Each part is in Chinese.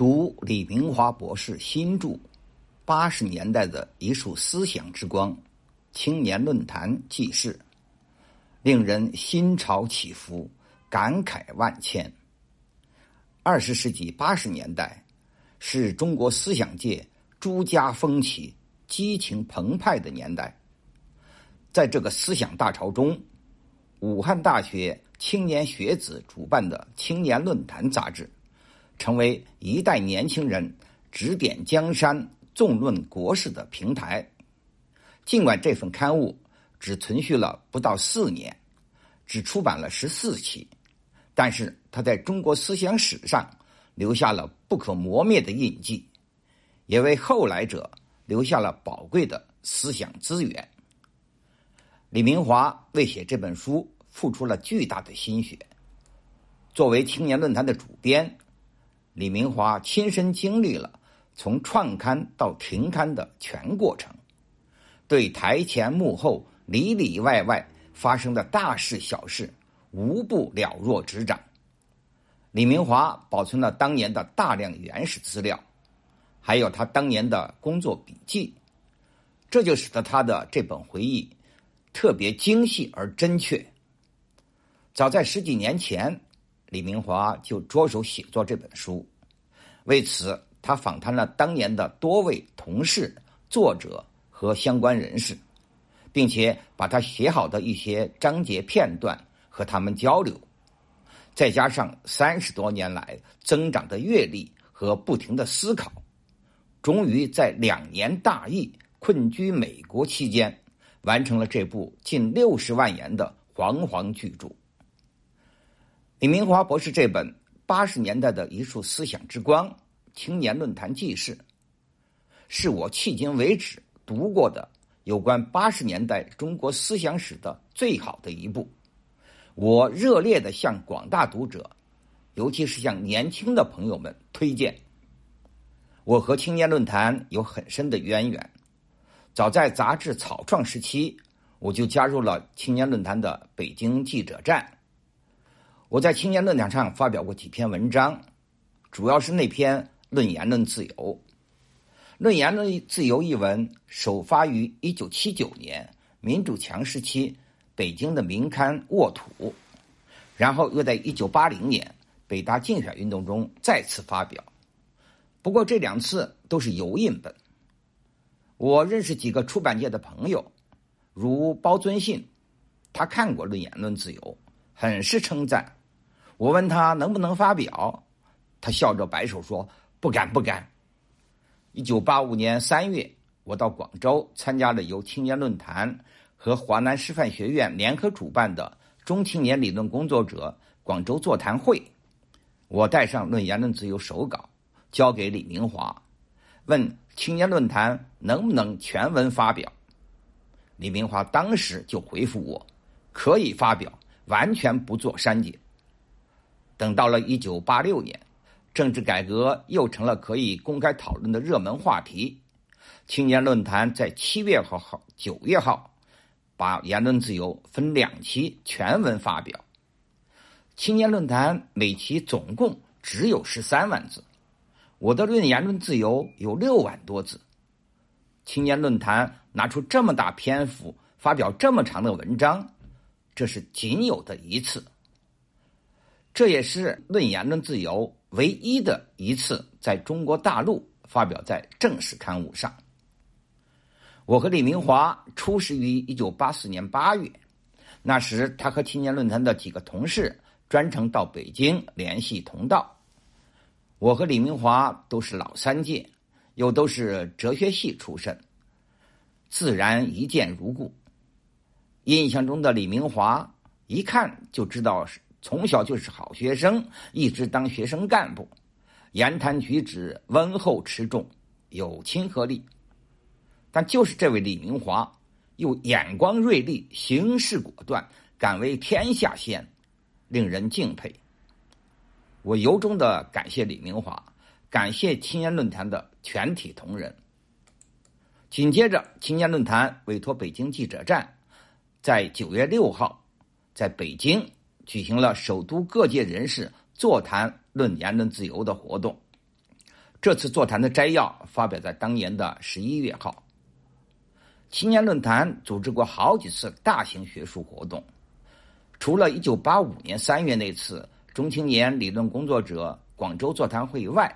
读李明华博士新著《八十年代的一束思想之光》，青年论坛记事，令人心潮起伏，感慨万千。二十世纪八十年代是中国思想界诸家风起、激情澎湃的年代，在这个思想大潮中，武汉大学青年学子主办的《青年论坛》杂志。成为一代年轻人指点江山、纵论国事的平台。尽管这份刊物只存续了不到四年，只出版了十四期，但是它在中国思想史上留下了不可磨灭的印记，也为后来者留下了宝贵的思想资源。李明华为写这本书付出了巨大的心血。作为青年论坛的主编。李明华亲身经历了从创刊到停刊的全过程，对台前幕后里里外外发生的大事小事，无不了若指掌。李明华保存了当年的大量原始资料，还有他当年的工作笔记，这就使得他的这本回忆特别精细而真确。早在十几年前。李明华就着手写作这本书，为此他访谈了当年的多位同事、作者和相关人士，并且把他写好的一些章节片段和他们交流，再加上三十多年来增长的阅历和不停的思考，终于在两年大疫、困居美国期间，完成了这部近六十万言的煌煌巨著。李明华博士这本八十年代的一束思想之光青年论坛记事，是我迄今为止读过的有关八十年代中国思想史的最好的一部。我热烈的向广大读者，尤其是向年轻的朋友们推荐。我和青年论坛有很深的渊源，早在杂志草创时期，我就加入了青年论坛的北京记者站。我在青年论坛上发表过几篇文章，主要是那篇《论言论自由》。《论言论自由》一文首发于一九七九年民主强时期北京的民刊《沃土》，然后又在一九八零年北大竞选运动中再次发表。不过这两次都是油印本。我认识几个出版界的朋友，如包尊信，他看过《论言论自由》，很是称赞。我问他能不能发表，他笑着摆手说：“不敢，不敢。”一九八五年三月，我到广州参加了由青年论坛和华南师范学院联合主办的中青年理论工作者广州座谈会。我带上《论言论自由》手稿，交给李明华，问青年论坛能不能全文发表。李明华当时就回复我：“可以发表，完全不做删减。”等到了一九八六年，政治改革又成了可以公开讨论的热门话题。青年论坛在七月号、号九月号，把言论自由分两期全文发表。青年论坛每期总共只有十三万字，我的论言论自由有六万多字。青年论坛拿出这么大篇幅发表这么长的文章，这是仅有的一次。这也是《论言论自由》唯一的一次在中国大陆发表在正式刊物上。我和李明华初识于一九八四年八月，那时他和青年论坛的几个同事专程到北京联系同道。我和李明华都是老三届，又都是哲学系出身，自然一见如故。印象中的李明华，一看就知道是。从小就是好学生，一直当学生干部，言谈举止温厚持重，有亲和力。但就是这位李明华，又眼光锐利，行事果断，敢为天下先，令人敬佩。我由衷的感谢李明华，感谢青年论坛的全体同仁。紧接着，青年论坛委托北京记者站，在九月六号，在北京。举行了首都各界人士座谈论言论自由的活动，这次座谈的摘要发表在当年的十一月号。青年论坛组织过好几次大型学术活动，除了一九八五年三月那次中青年理论工作者广州座谈会外，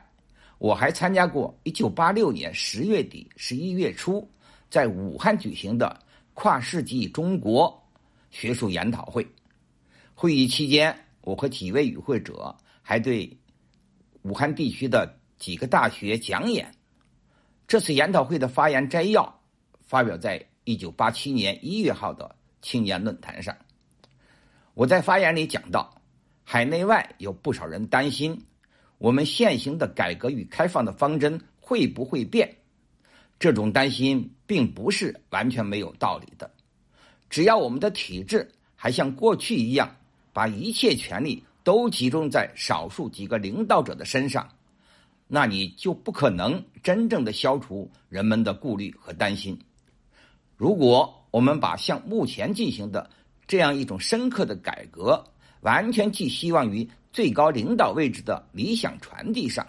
我还参加过一九八六年十月底、十一月初在武汉举行的跨世纪中国学术研讨会。会议期间，我和几位与会者还对武汉地区的几个大学讲演。这次研讨会的发言摘要。发表在一九八七年一月号的青年论坛上，我在发言里讲到，海内外有不少人担心，我们现行的改革与开放的方针会不会变？这种担心并不是完全没有道理的。只要我们的体制还像过去一样，把一切权力都集中在少数几个领导者的身上，那你就不可能真正的消除人们的顾虑和担心。如果我们把像目前进行的这样一种深刻的改革，完全寄希望于最高领导位置的理想传递上，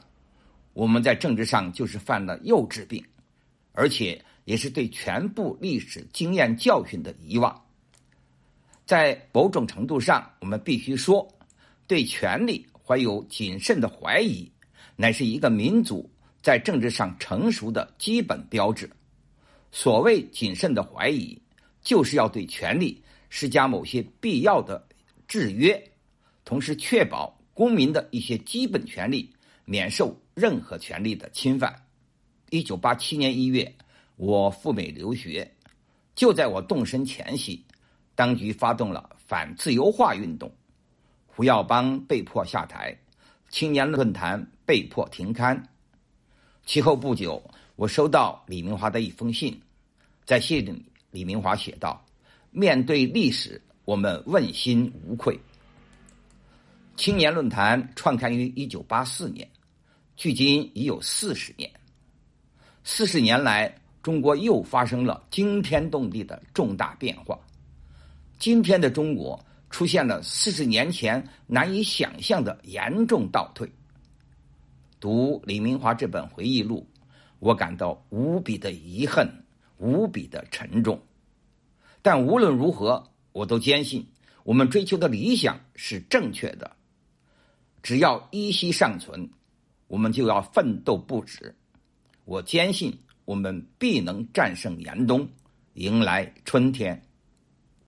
我们在政治上就是犯了幼稚病，而且也是对全部历史经验教训的遗忘。在某种程度上，我们必须说，对权力怀有谨慎的怀疑，乃是一个民族在政治上成熟的基本标志。所谓谨慎的怀疑，就是要对权力施加某些必要的制约，同时确保公民的一些基本权利免受任何权利的侵犯。一九八七年一月，我赴美留学，就在我动身前夕，当局发动了反自由化运动，胡耀邦被迫下台，青年论坛被迫停刊。其后不久，我收到李明华的一封信。在信里，李明华写道：“面对历史，我们问心无愧。”青年论坛创刊于一九八四年，距今已有四十年。四十年来，中国又发生了惊天动地的重大变化。今天的中国出现了四十年前难以想象的严重倒退。读李明华这本回忆录，我感到无比的遗恨。无比的沉重，但无论如何，我都坚信我们追求的理想是正确的。只要依稀尚存，我们就要奋斗不止。我坚信我们必能战胜严冬，迎来春天。